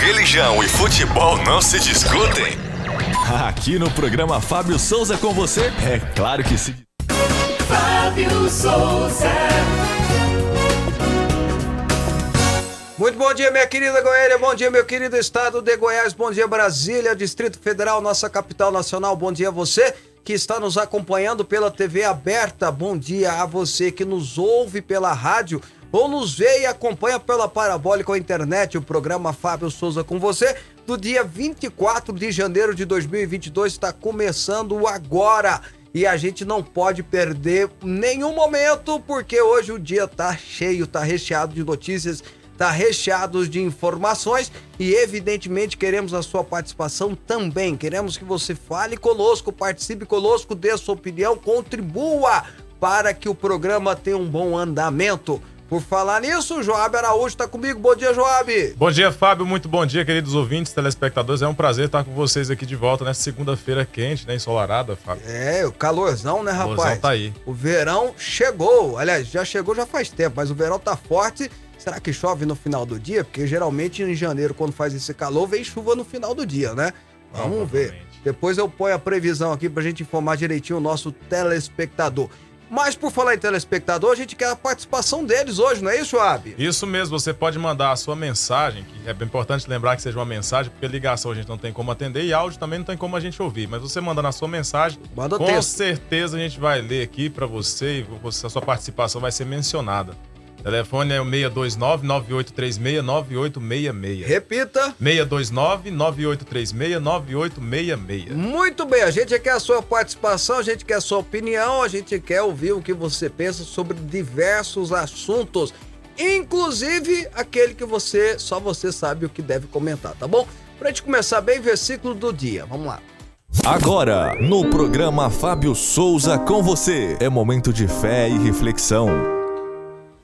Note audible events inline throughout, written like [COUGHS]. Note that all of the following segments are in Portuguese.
Religião e futebol não se discutem? Aqui no programa Fábio Souza com você, é claro que se. Fábio Souza. Muito bom dia, minha querida Goiânia, bom dia, meu querido estado de Goiás, bom dia, Brasília, Distrito Federal, nossa capital nacional, bom dia a você que está nos acompanhando pela TV aberta, bom dia a você que nos ouve pela rádio ou nos vê e acompanha pela parabólica ou internet o programa Fábio Souza com você do dia 24 de janeiro de 2022 está começando agora e a gente não pode perder nenhum momento porque hoje o dia tá cheio, tá recheado de notícias, tá recheado de informações e evidentemente queremos a sua participação também. Queremos que você fale conosco, participe conosco, dê sua opinião, contribua para que o programa tenha um bom andamento. Por falar nisso, Joab Araújo está comigo. Bom dia, Joab. Bom dia, Fábio. Muito bom dia, queridos ouvintes, telespectadores. É um prazer estar com vocês aqui de volta nessa segunda-feira quente, né? Ensolarada, Fábio. É, o calorzão, né, rapaz? O calorzão tá aí. O verão chegou. Aliás, já chegou já faz tempo, mas o verão tá forte. Será que chove no final do dia? Porque geralmente em janeiro, quando faz esse calor, vem chuva no final do dia, né? Vamos ver. Depois eu ponho a previsão aqui pra gente informar direitinho o nosso telespectador. Mas por falar em telespectador, a gente quer a participação deles hoje, não é isso, Ab? Isso mesmo, você pode mandar a sua mensagem, que é importante lembrar que seja uma mensagem, porque ligação a gente não tem como atender e áudio também não tem como a gente ouvir. Mas você mandando a sua mensagem, Manda com texto. certeza a gente vai ler aqui para você e você, a sua participação vai ser mencionada. O telefone é o 629-9836-9866. Repita. 629-9836-9866. Muito bem, a gente quer a sua participação, a gente quer a sua opinião, a gente quer ouvir o que você pensa sobre diversos assuntos, inclusive aquele que você só você sabe o que deve comentar, tá bom? Pra gente começar bem, versículo do dia. Vamos lá. Agora, no programa Fábio Souza com você, é momento de fé e reflexão.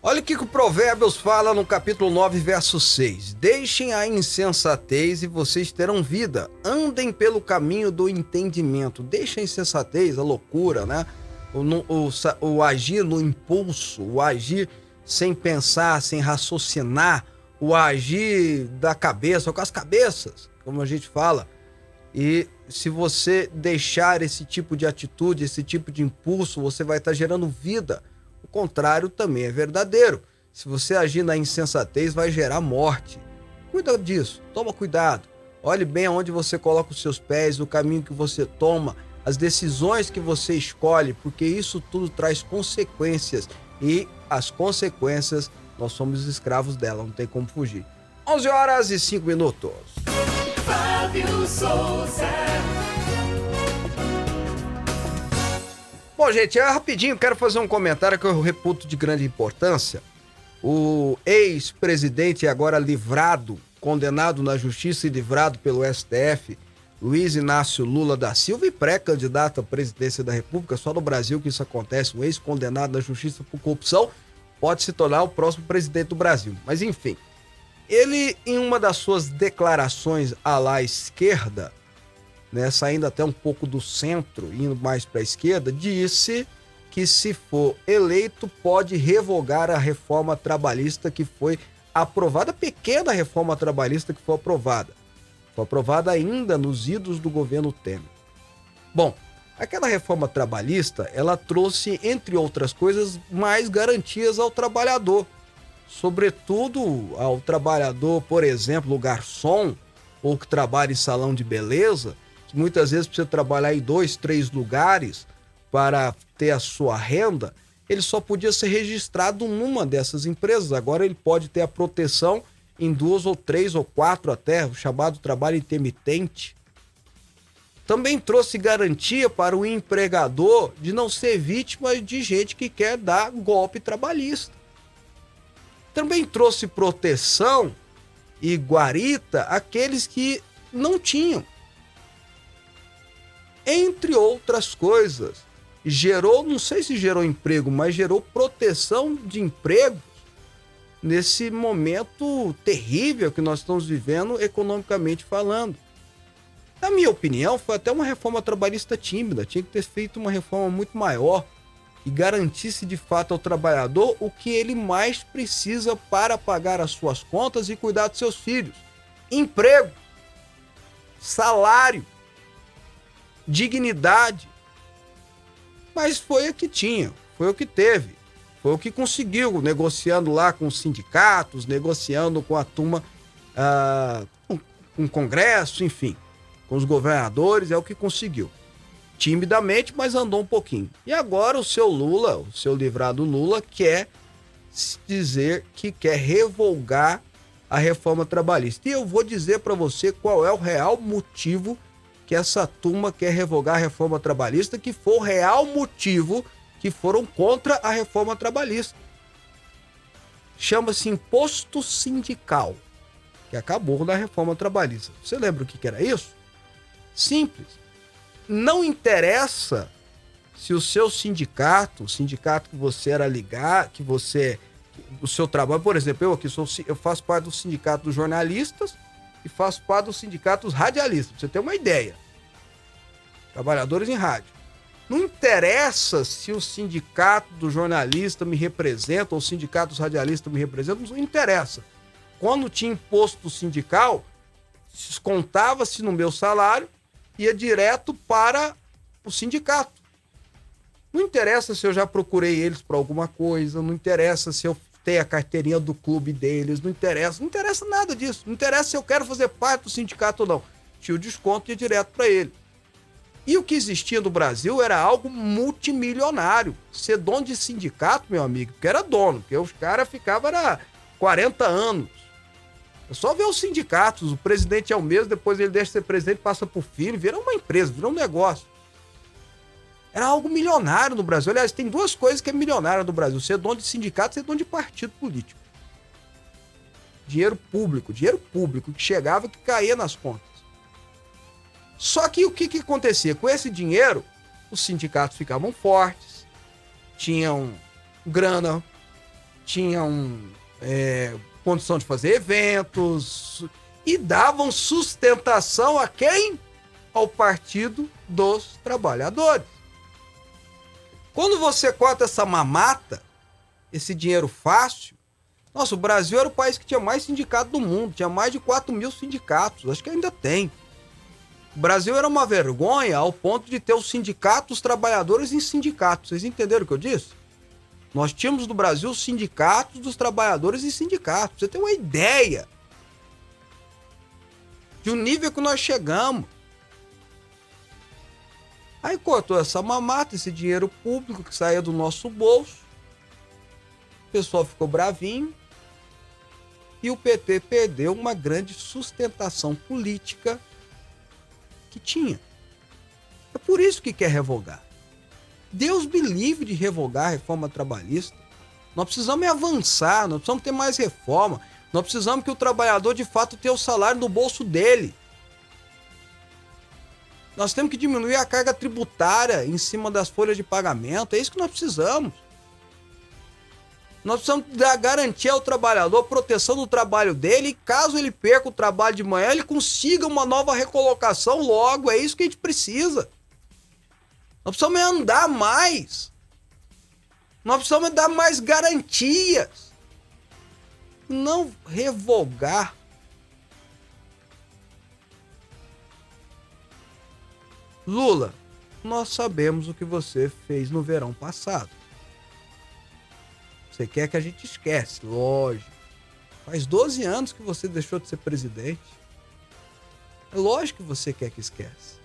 Olha o que o Provérbios fala no capítulo 9, verso 6. Deixem a insensatez e vocês terão vida. Andem pelo caminho do entendimento. Deixem a insensatez, a loucura, né? O, o, o, agir no impulso, o agir sem pensar, sem raciocinar, o agir da cabeça, com as cabeças, como a gente fala. E se você deixar esse tipo de atitude, esse tipo de impulso, você vai estar gerando vida contrário também é verdadeiro. Se você agir na insensatez, vai gerar morte. Cuida disso, toma cuidado. Olhe bem aonde você coloca os seus pés, o caminho que você toma, as decisões que você escolhe, porque isso tudo traz consequências. E as consequências, nós somos escravos dela, não tem como fugir. 11 horas e 5 minutos. Fábio Souza. Bom, gente, é rapidinho, quero fazer um comentário que eu reputo de grande importância. O ex-presidente, agora livrado, condenado na justiça e livrado pelo STF, Luiz Inácio Lula da Silva e pré-candidato à presidência da República, só no Brasil que isso acontece, um ex-condenado na justiça por corrupção pode se tornar o próximo presidente do Brasil. Mas enfim, ele, em uma das suas declarações à la esquerda, né, saindo até um pouco do centro, indo mais para a esquerda, disse que se for eleito pode revogar a reforma trabalhista que foi aprovada, pequena reforma trabalhista que foi aprovada. Foi aprovada ainda nos idos do governo Temer. Bom, aquela reforma trabalhista, ela trouxe, entre outras coisas, mais garantias ao trabalhador. Sobretudo ao trabalhador, por exemplo, o garçom, ou que trabalha em salão de beleza, muitas vezes precisa trabalhar em dois, três lugares para ter a sua renda, ele só podia ser registrado numa dessas empresas. Agora ele pode ter a proteção em duas ou três ou quatro até, o chamado trabalho intermitente. Também trouxe garantia para o empregador de não ser vítima de gente que quer dar golpe trabalhista. Também trouxe proteção e guarita àqueles que não tinham entre outras coisas. Gerou, não sei se gerou emprego, mas gerou proteção de empregos nesse momento terrível que nós estamos vivendo economicamente falando. Na minha opinião, foi até uma reforma trabalhista tímida, tinha que ter feito uma reforma muito maior e garantisse de fato ao trabalhador o que ele mais precisa para pagar as suas contas e cuidar dos seus filhos. emprego, salário, dignidade. Mas foi o que tinha, foi o que teve, foi o que conseguiu, negociando lá com os sindicatos, negociando com a turma, ah, com, com o Congresso, enfim, com os governadores, é o que conseguiu. Timidamente, mas andou um pouquinho. E agora o seu Lula, o seu livrado Lula, quer dizer que quer revogar a reforma trabalhista. E eu vou dizer para você qual é o real motivo que essa turma quer revogar a reforma trabalhista, que foi o real motivo que foram contra a reforma trabalhista. Chama-se imposto sindical, que acabou na reforma trabalhista. Você lembra o que era isso? Simples. Não interessa se o seu sindicato, o sindicato que você era ligado, que você o seu trabalho, por exemplo, eu aqui sou eu faço parte do sindicato dos jornalistas e faço parte dos radialistas, pra você ter uma ideia. Trabalhadores em rádio. Não interessa se o sindicato do jornalista me representa ou o sindicato dos radialistas me representa, não interessa. Quando tinha imposto sindical, descontava-se no meu salário, ia direto para o sindicato. Não interessa se eu já procurei eles para alguma coisa, não interessa se eu tenho a carteirinha do clube deles, não interessa, não interessa nada disso. Não interessa se eu quero fazer parte do sindicato ou não. Tinha o desconto ia direto para ele. E o que existia no Brasil era algo multimilionário. Ser dono de sindicato, meu amigo, porque era dono, porque os caras ficavam era 40 anos. É só ver os sindicatos, o presidente é o mesmo, depois ele deixa de ser presidente, passa por filho, vira uma empresa, vira um negócio. Era algo milionário no Brasil. Aliás, tem duas coisas que é milionário no Brasil: ser dono de sindicato e ser dono de partido político. Dinheiro público, dinheiro público que chegava que caía nas contas. Só que o que, que acontecia? Com esse dinheiro, os sindicatos ficavam fortes, tinham grana, tinham é, condição de fazer eventos e davam sustentação a quem? Ao Partido dos Trabalhadores. Quando você corta essa mamata, esse dinheiro fácil, nossa, o Brasil era o país que tinha mais sindicato do mundo, tinha mais de 4 mil sindicatos, acho que ainda tem. O Brasil era uma vergonha ao ponto de ter os sindicatos, os trabalhadores em sindicatos. Vocês entenderam o que eu disse? Nós tínhamos no Brasil os sindicatos dos trabalhadores em sindicatos. Você tem uma ideia de um nível que nós chegamos. Aí cortou essa mamata, esse dinheiro público que saía do nosso bolso. O pessoal ficou bravinho. E o PT perdeu uma grande sustentação política que tinha. É por isso que quer revogar. Deus me livre de revogar a reforma trabalhista. Nós precisamos avançar, nós precisamos ter mais reforma. Nós precisamos que o trabalhador de fato tenha o salário no bolso dele. Nós temos que diminuir a carga tributária em cima das folhas de pagamento. É isso que nós precisamos. Nós precisamos dar garantia ao trabalhador, proteção do trabalho dele, e caso ele perca o trabalho de manhã, ele consiga uma nova recolocação logo. É isso que a gente precisa. Nós precisamos andar mais. Nós precisamos dar mais garantias. Não revogar Lula, nós sabemos o que você fez no verão passado. Você quer que a gente esquece, lógico. Faz 12 anos que você deixou de ser presidente. É lógico que você quer que esquece.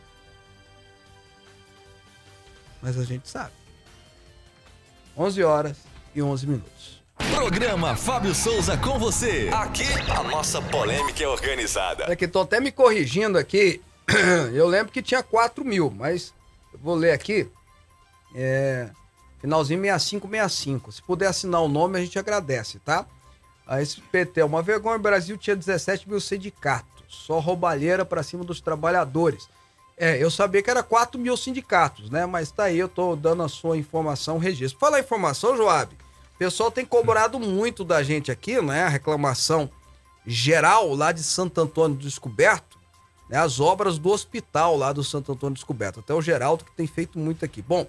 Mas a gente sabe. 11 horas e 11 minutos. Programa Fábio Souza com você. Aqui a nossa polêmica é organizada. É que tô até me corrigindo aqui. [CLEARS THROAT] Eu lembro que tinha 4 mil, mas eu vou ler aqui. É, finalzinho 6565. Se puder assinar o nome, a gente agradece, tá? A SPT é uma vergonha. O Brasil tinha 17 mil sindicatos. Só roubalheira para cima dos trabalhadores. É, eu sabia que era 4 mil sindicatos, né? Mas tá aí, eu tô dando a sua informação, registro. Fala a informação, Joab. O pessoal tem cobrado muito da gente aqui, né? A reclamação geral lá de Santo Antônio do Descoberto, né? As obras do hospital lá do Santo Antônio Descoberto. Até o Geraldo que tem feito muito aqui. Bom,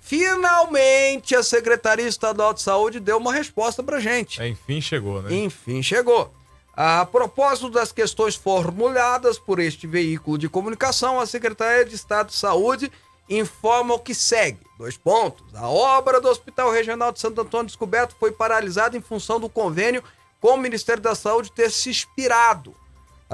finalmente a Secretaria Estadual de Saúde deu uma resposta pra gente. É, enfim chegou, né? Enfim, chegou. A propósito das questões formuladas por este veículo de comunicação, a Secretaria de Estado de Saúde informa o que segue. Dois pontos. A obra do Hospital Regional de Santo Antônio Descoberto foi paralisada em função do convênio com o Ministério da Saúde ter se expirado.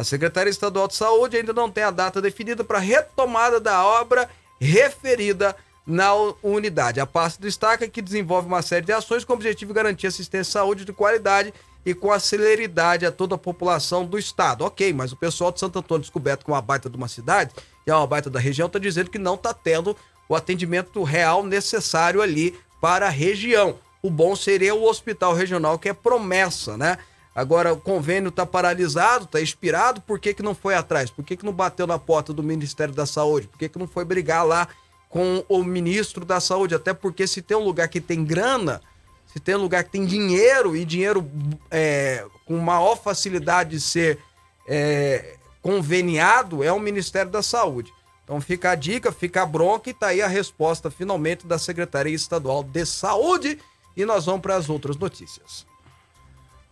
A Secretaria Estadual de Saúde ainda não tem a data definida para retomada da obra referida na unidade. A pasta destaca que desenvolve uma série de ações com o objetivo de garantir assistência à saúde de qualidade e com a celeridade a toda a população do estado. Ok, mas o pessoal de Santo Antônio descoberto com uma baita de uma cidade e é uma baita da região está dizendo que não está tendo o atendimento real necessário ali para a região. O bom seria o hospital regional, que é promessa, né? Agora, o convênio está paralisado, está expirado, por que, que não foi atrás? Por que, que não bateu na porta do Ministério da Saúde? Por que, que não foi brigar lá com o ministro da Saúde? Até porque se tem um lugar que tem grana, se tem um lugar que tem dinheiro e dinheiro é, com maior facilidade de ser é, conveniado, é o Ministério da Saúde. Então fica a dica, fica a bronca e tá aí a resposta finalmente da Secretaria Estadual de Saúde. E nós vamos para as outras notícias.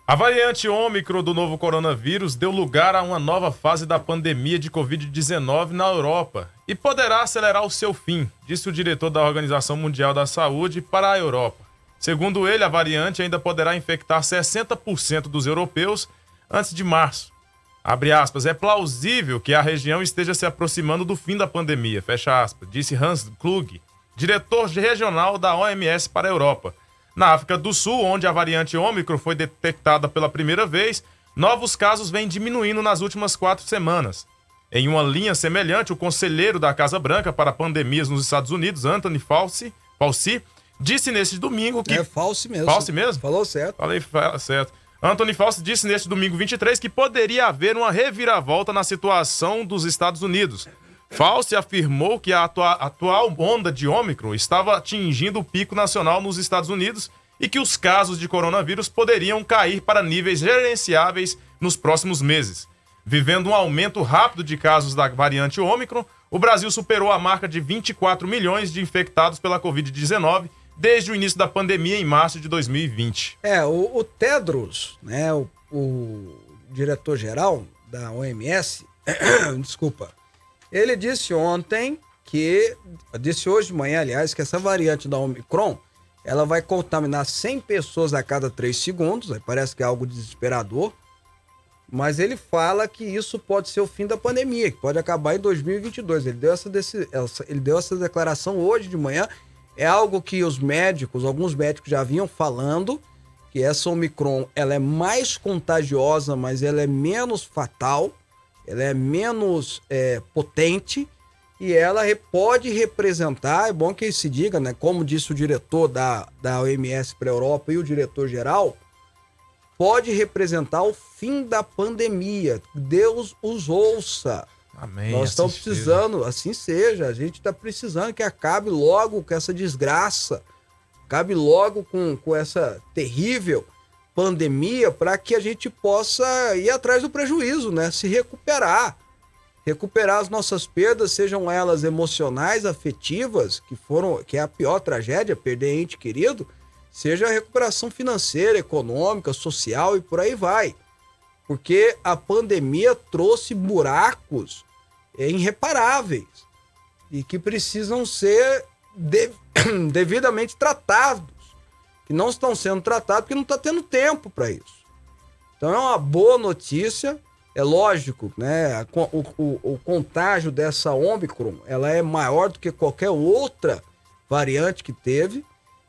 A variante Ômicron do novo coronavírus deu lugar a uma nova fase da pandemia de Covid-19 na Europa e poderá acelerar o seu fim, disse o diretor da Organização Mundial da Saúde para a Europa. Segundo ele, a variante ainda poderá infectar 60% dos europeus antes de março. Aspas, é plausível que a região esteja se aproximando do fim da pandemia, fecha aspas, disse Hans Klug, diretor regional da OMS para a Europa. Na África do Sul, onde a variante Ômicron foi detectada pela primeira vez, novos casos vêm diminuindo nas últimas quatro semanas. Em uma linha semelhante, o conselheiro da Casa Branca para pandemias nos Estados Unidos, Anthony Fauci, Fauci disse neste domingo que. É Fauci mesmo. Fauci mesmo? Falou certo. Falei certo. Anthony Fauci disse neste domingo 23 que poderia haver uma reviravolta na situação dos Estados Unidos. Fauci afirmou que a atua atual onda de Ômicron estava atingindo o pico nacional nos Estados Unidos e que os casos de coronavírus poderiam cair para níveis gerenciáveis nos próximos meses. Vivendo um aumento rápido de casos da variante Ômicron, o Brasil superou a marca de 24 milhões de infectados pela Covid-19 desde o início da pandemia em março de 2020. É, o, o Tedros, né, o, o diretor-geral da OMS, [COUGHS] desculpa, ele disse ontem que, disse hoje de manhã, aliás, que essa variante da Omicron, ela vai contaminar 100 pessoas a cada 3 segundos, parece que é algo desesperador, mas ele fala que isso pode ser o fim da pandemia, que pode acabar em 2022. Ele deu essa, ele deu essa declaração hoje de manhã. É algo que os médicos, alguns médicos já vinham falando, que essa Omicron ela é mais contagiosa, mas ela é menos fatal ela é menos é, potente e ela pode representar, é bom que se diga, né? Como disse o diretor da, da OMS para a Europa e o diretor-geral, pode representar o fim da pandemia. Deus os ouça. Amém. Nós estamos assim precisando, seja. assim seja. A gente está precisando que acabe logo com essa desgraça, acabe logo com, com essa terrível pandemia para que a gente possa ir atrás do prejuízo, né? Se recuperar. Recuperar as nossas perdas, sejam elas emocionais, afetivas, que foram, que é a pior tragédia, perder ente querido, seja a recuperação financeira, econômica, social e por aí vai. Porque a pandemia trouxe buracos irreparáveis e que precisam ser [CLEARS THROAT] devidamente tratados que não estão sendo tratados porque não está tendo tempo para isso. Então é uma boa notícia. É lógico, né? O, o, o, contágio dessa Omicron ela é maior do que qualquer outra variante que teve.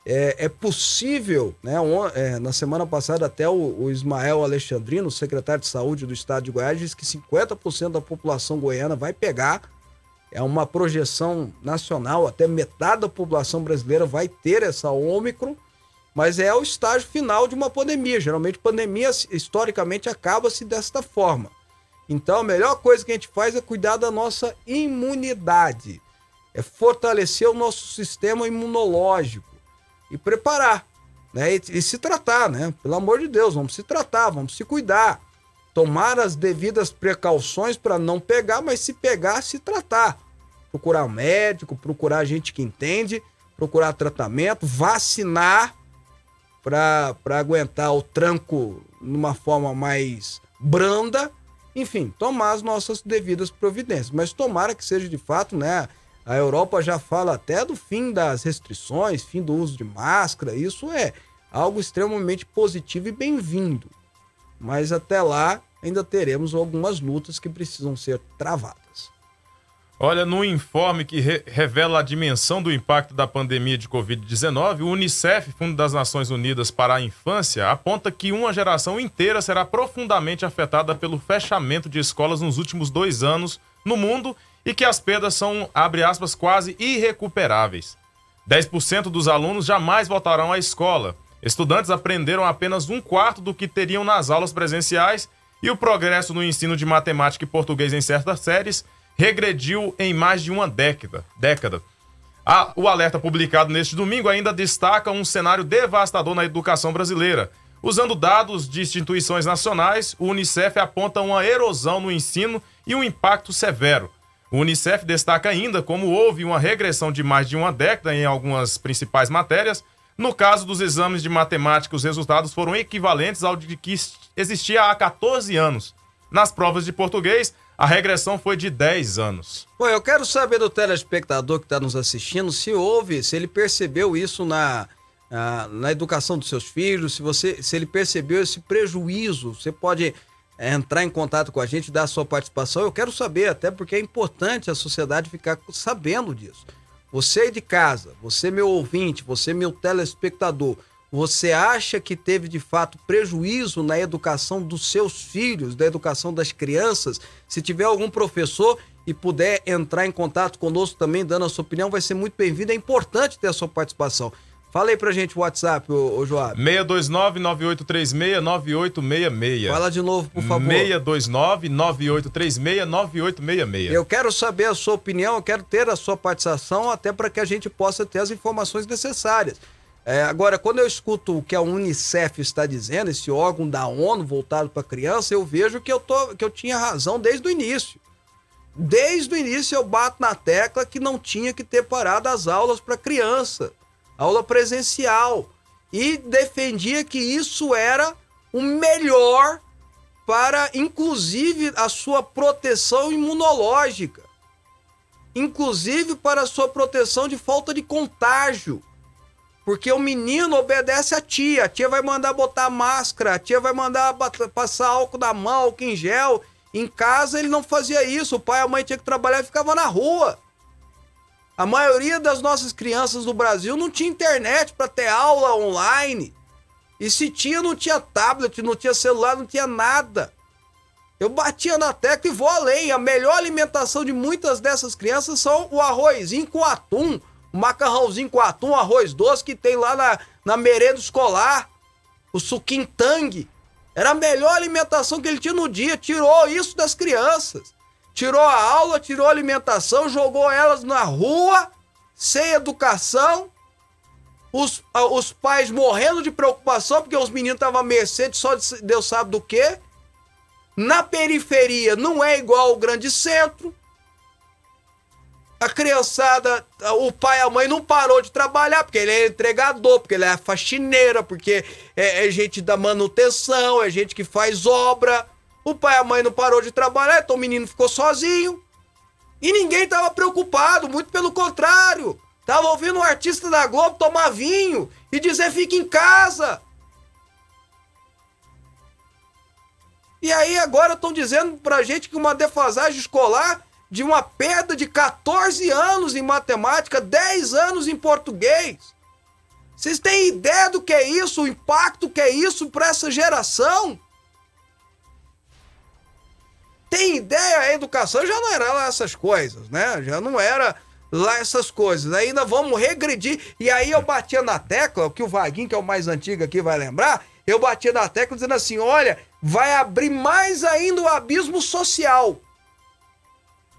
É, é possível, né? É, na semana passada, até o, o, Ismael Alexandrino, secretário de saúde do estado de Goiás, disse que 50% da população goiana vai pegar. É uma projeção nacional, até metade da população brasileira vai ter essa Omicron mas é o estágio final de uma pandemia. Geralmente, pandemia, historicamente, acaba-se desta forma. Então, a melhor coisa que a gente faz é cuidar da nossa imunidade, é fortalecer o nosso sistema imunológico e preparar, né? E, e se tratar, né? Pelo amor de Deus, vamos se tratar, vamos se cuidar, tomar as devidas precauções para não pegar, mas se pegar, se tratar. Procurar um médico, procurar gente que entende, procurar tratamento, vacinar para aguentar o tranco numa forma mais branda, enfim, tomar as nossas devidas providências. Mas tomara que seja de fato, né? A Europa já fala até do fim das restrições, fim do uso de máscara. Isso é algo extremamente positivo e bem-vindo. Mas até lá ainda teremos algumas lutas que precisam ser travadas. Olha, no informe que re revela a dimensão do impacto da pandemia de Covid-19, o Unicef, Fundo das Nações Unidas para a Infância, aponta que uma geração inteira será profundamente afetada pelo fechamento de escolas nos últimos dois anos no mundo e que as perdas são, abre aspas, quase irrecuperáveis. 10% dos alunos jamais voltarão à escola. Estudantes aprenderam apenas um quarto do que teriam nas aulas presenciais e o progresso no ensino de matemática e português em certas séries regrediu em mais de uma década. década. O alerta publicado neste domingo ainda destaca um cenário devastador na educação brasileira. Usando dados de instituições nacionais, o Unicef aponta uma erosão no ensino e um impacto severo. O Unicef destaca ainda como houve uma regressão de mais de uma década em algumas principais matérias. No caso dos exames de matemática, os resultados foram equivalentes ao de que existia há 14 anos. Nas provas de português, a regressão foi de 10 anos. Bom, eu quero saber do telespectador que está nos assistindo se houve, se ele percebeu isso na, na, na, educação dos seus filhos, se você, se ele percebeu esse prejuízo. Você pode é, entrar em contato com a gente, dar a sua participação. Eu quero saber, até porque é importante a sociedade ficar sabendo disso. Você de casa, você meu ouvinte, você meu telespectador, você acha que teve de fato prejuízo na educação dos seus filhos, da educação das crianças? Se tiver algum professor e puder entrar em contato conosco também, dando a sua opinião, vai ser muito bem-vindo. É importante ter a sua participação. Fala aí pra gente o WhatsApp, ô, ô Joab. 629-9836-9866. Fala de novo, por favor. 629-9836-9866. Eu quero saber a sua opinião, eu quero ter a sua participação, até para que a gente possa ter as informações necessárias. É, agora, quando eu escuto o que a Unicef está dizendo, esse órgão da ONU voltado para criança, eu vejo que eu, tô, que eu tinha razão desde o início. Desde o início eu bato na tecla que não tinha que ter parado as aulas para criança, aula presencial. E defendia que isso era o melhor para, inclusive, a sua proteção imunológica. Inclusive para a sua proteção de falta de contágio. Porque o menino obedece a tia. A tia vai mandar botar máscara, a tia vai mandar passar álcool na mão, álcool em gel. Em casa ele não fazia isso. O pai e a mãe tinha que trabalhar e ficava na rua. A maioria das nossas crianças no Brasil não tinha internet para ter aula online. E se tinha, não tinha tablet, não tinha celular, não tinha nada. Eu batia na tecla e vou além. A melhor alimentação de muitas dessas crianças são o arrozinho com atum, o macarrãozinho com atum, arroz doce que tem lá na, na merenda escolar, o suquinho tangue. Era a melhor alimentação que ele tinha no dia. Tirou isso das crianças. Tirou a aula, tirou a alimentação, jogou elas na rua, sem educação. Os, os pais morrendo de preocupação, porque os meninos estavam a mercê de só Deus sabe do que. Na periferia não é igual ao grande centro a criançada, o pai e a mãe não parou de trabalhar, porque ele é entregador, porque ele é faxineira, porque é, é, gente da manutenção, é gente que faz obra. O pai e a mãe não parou de trabalhar, então o menino ficou sozinho. E ninguém tava preocupado, muito pelo contrário. Tava ouvindo um artista da Globo tomar vinho e dizer fica em casa. E aí agora estão dizendo pra gente que uma defasagem escolar de uma perda de 14 anos em matemática, 10 anos em português. Vocês têm ideia do que é isso, o impacto que é isso para essa geração? Tem ideia? A educação já não era lá essas coisas, né? Já não era lá essas coisas. Ainda vamos regredir. E aí eu batia na tecla, que o Vaguinho, que é o mais antigo aqui, vai lembrar. Eu batia na tecla dizendo assim: olha, vai abrir mais ainda o abismo social.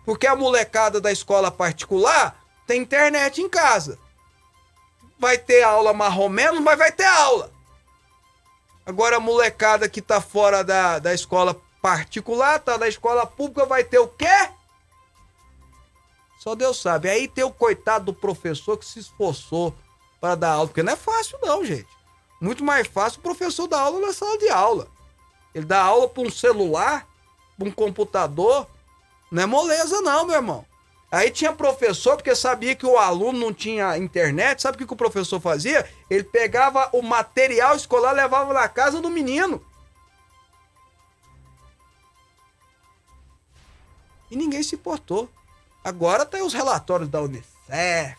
Porque a molecada da escola particular tem internet em casa. Vai ter aula marrom menos, mas vai ter aula. Agora a molecada que tá fora da, da escola particular, tá na escola pública, vai ter o quê? Só Deus sabe. Aí tem o coitado do professor que se esforçou para dar aula, porque não é fácil não, gente. Muito mais fácil o professor dar aula na sala de aula. Ele dá aula para um celular, pra um computador. Não é moleza, não, meu irmão. Aí tinha professor, porque sabia que o aluno não tinha internet, sabe o que, o professor fazia? Ele pegava o material escolar levava na casa do menino. E ninguém se importou. Agora tem os relatórios da Unicef,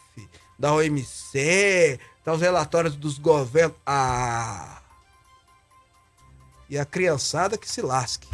da OMC, tá os relatórios dos governos. Ah! E a criançada que se lasque.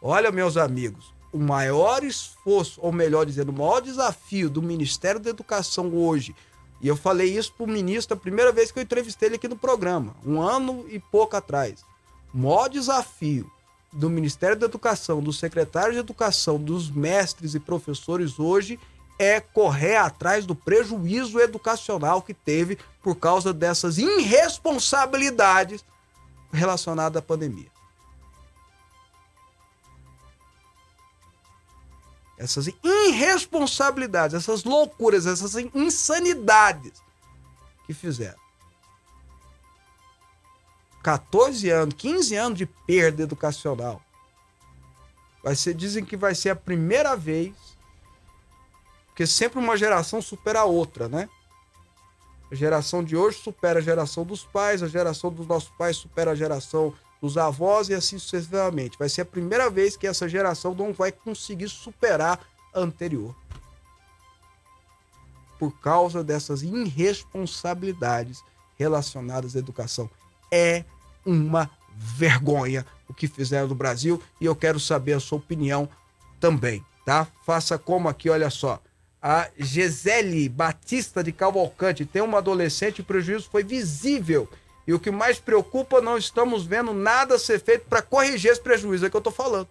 Olha, meus amigos, o maior esforço, ou melhor dizendo, o maior desafio do Ministério da Educação hoje, e eu falei isso pro ministro a primeira vez que eu entrevistei ele aqui no programa, um ano e pouco atrás. O maior desafio do Ministério da Educação, dos secretários de Educação, dos mestres e professores hoje é correr atrás do prejuízo educacional que teve por causa dessas irresponsabilidades relacionadas à pandemia. Essas irresponsabilidades, essas loucuras, essas insanidades que fizeram. 14 anos, 15 anos de perda educacional. Vai ser, dizem que vai ser a primeira vez, porque sempre uma geração supera a outra, né? A geração de hoje supera a geração dos pais, a geração dos nossos pais supera a geração dos avós e assim sucessivamente. Vai ser a primeira vez que essa geração não vai conseguir superar a anterior. Por causa dessas irresponsabilidades relacionadas à educação. É uma vergonha o que fizeram no Brasil e eu quero saber a sua opinião também, tá? Faça como aqui, olha só. A Gisele Batista de Cavalcante tem uma adolescente, o prejuízo foi visível. E o que mais preocupa, não estamos vendo nada ser feito para corrigir esse prejuízo, é que eu tô falando.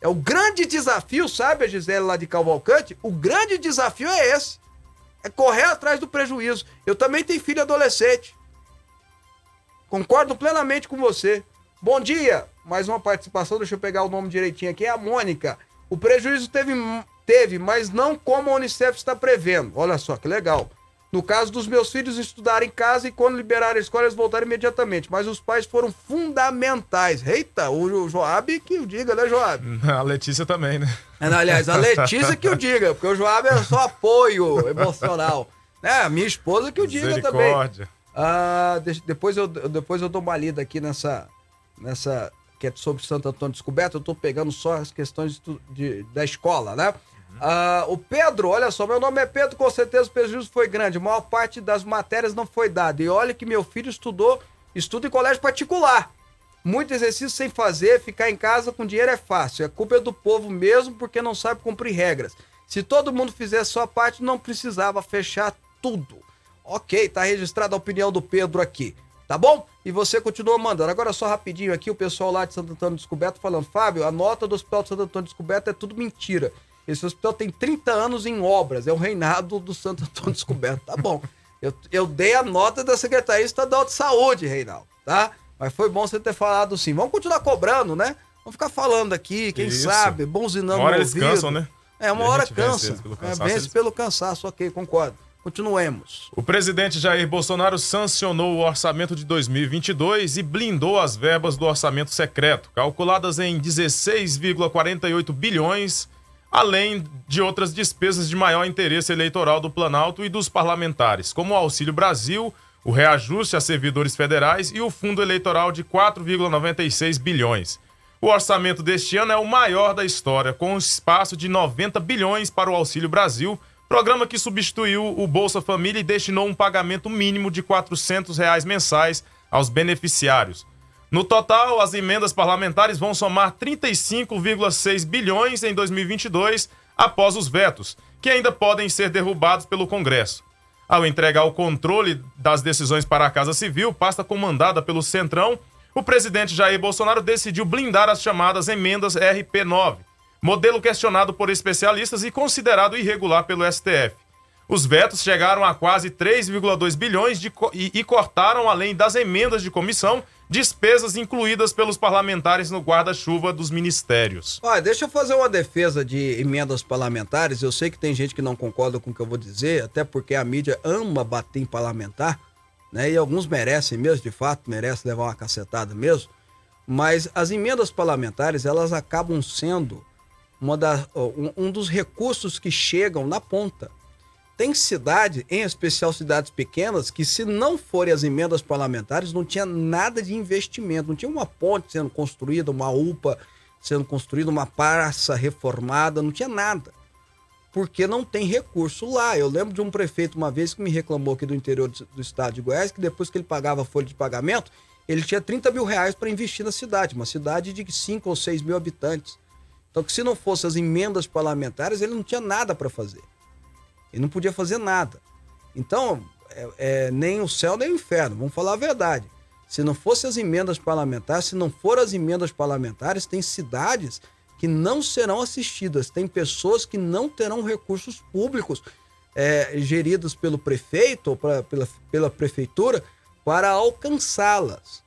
É o grande desafio, sabe, a Gisele lá de Cavalcante? O grande desafio é esse. É correr atrás do prejuízo. Eu também tenho filho adolescente. Concordo plenamente com você. Bom dia! Mais uma participação, deixa eu pegar o nome direitinho aqui. É a Mônica. O prejuízo teve, teve, mas não como a Unicef está prevendo. Olha só que legal. No caso dos meus filhos estudarem em casa e quando liberar a escola eles voltarem imediatamente. Mas os pais foram fundamentais. Eita, o Joab que o diga, né, Joab? [LAUGHS] A Letícia também, né? É, aliás, a Letícia que o diga, porque o Joab é só apoio emocional. É, a minha esposa que o diga também. Ah, depois, eu, depois eu dou uma lida aqui nessa, nessa que é sobre Santo Antônio Descoberto. Eu tô pegando só as questões de, de, da escola, né? Ah, o Pedro, olha só, meu nome é Pedro, com certeza o prejuízo foi grande. A maior parte das matérias não foi dada. E olha que meu filho estudou, estuda em colégio particular. Muito exercício sem fazer, ficar em casa com dinheiro é fácil. A culpa é do povo mesmo porque não sabe cumprir regras. Se todo mundo fizesse sua parte, não precisava fechar tudo. Ok, tá registrada a opinião do Pedro aqui. Tá bom? E você continua mandando. Agora só rapidinho aqui, o pessoal lá de Santo Antônio Descoberto falando, Fábio, a nota do Hospital de Santo Antônio Descoberto é tudo mentira. Esse hospital tem 30 anos em obras, é o reinado do Santo Antônio [LAUGHS] Descoberto. Tá bom. Eu, eu dei a nota da Secretaria Estadual de Saúde, Reinaldo, tá? Mas foi bom você ter falado sim. Vamos continuar cobrando, né? Vamos ficar falando aqui, quem Isso. sabe, bonzinando Uma hora eles cansam, né? É, uma hora cansa. Vence pelo cansaço, é, vence eles... pelo cansaço, ok, concordo. Continuemos. O presidente Jair Bolsonaro sancionou o orçamento de 2022 e blindou as verbas do orçamento secreto, calculadas em 16,48 bilhões, além de outras despesas de maior interesse eleitoral do Planalto e dos parlamentares, como o Auxílio Brasil, o reajuste a servidores federais e o fundo eleitoral de 4,96 bilhões. O orçamento deste ano é o maior da história, com um espaço de 90 bilhões para o Auxílio Brasil Programa que substituiu o Bolsa Família e destinou um pagamento mínimo de 400 reais mensais aos beneficiários. No total, as emendas parlamentares vão somar 35,6 bilhões em 2022 após os vetos, que ainda podem ser derrubados pelo Congresso. Ao entregar o controle das decisões para a Casa Civil, pasta comandada pelo Centrão, o presidente Jair Bolsonaro decidiu blindar as chamadas emendas RP9, modelo questionado por especialistas e considerado irregular pelo STF. Os vetos chegaram a quase 3,2 bilhões de, e, e, cortaram, além das emendas de comissão, despesas incluídas pelos parlamentares no guarda-chuva dos ministérios. Olha, deixa eu fazer uma defesa de emendas parlamentares. Eu sei que tem gente que não concorda com o que eu vou dizer, até porque a mídia ama bater em parlamentar né? E alguns merecem mesmo, de fato, merecem levar uma cacetada mesmo. Mas as emendas parlamentares, elas acabam sendo uma da, um, um dos recursos que chegam na ponta. Tem cidade, em especial cidades pequenas, que se não forem as emendas parlamentares, não tinha nada de investimento, não tinha uma ponte sendo construída, uma UPA sendo construída, uma praça reformada, não tinha nada. Porque não tem recurso lá. Eu lembro de um prefeito uma vez que me reclamou aqui do interior do estado de Goiás, que depois que ele pagava a folha de pagamento, ele tinha 30 mil reais para investir na cidade, uma cidade de 5 ou 6 mil habitantes. Então, que se não fossem as emendas parlamentares, ele não tinha nada para fazer. Ele não podia fazer nada. Então, é, é, nem o céu nem o inferno, vamos falar a verdade. Se não fossem as emendas parlamentares, se não forem as emendas parlamentares, tem cidades que não serão assistidas, tem pessoas que não terão recursos públicos é, geridos pelo prefeito ou pra, pela, pela prefeitura para alcançá-las,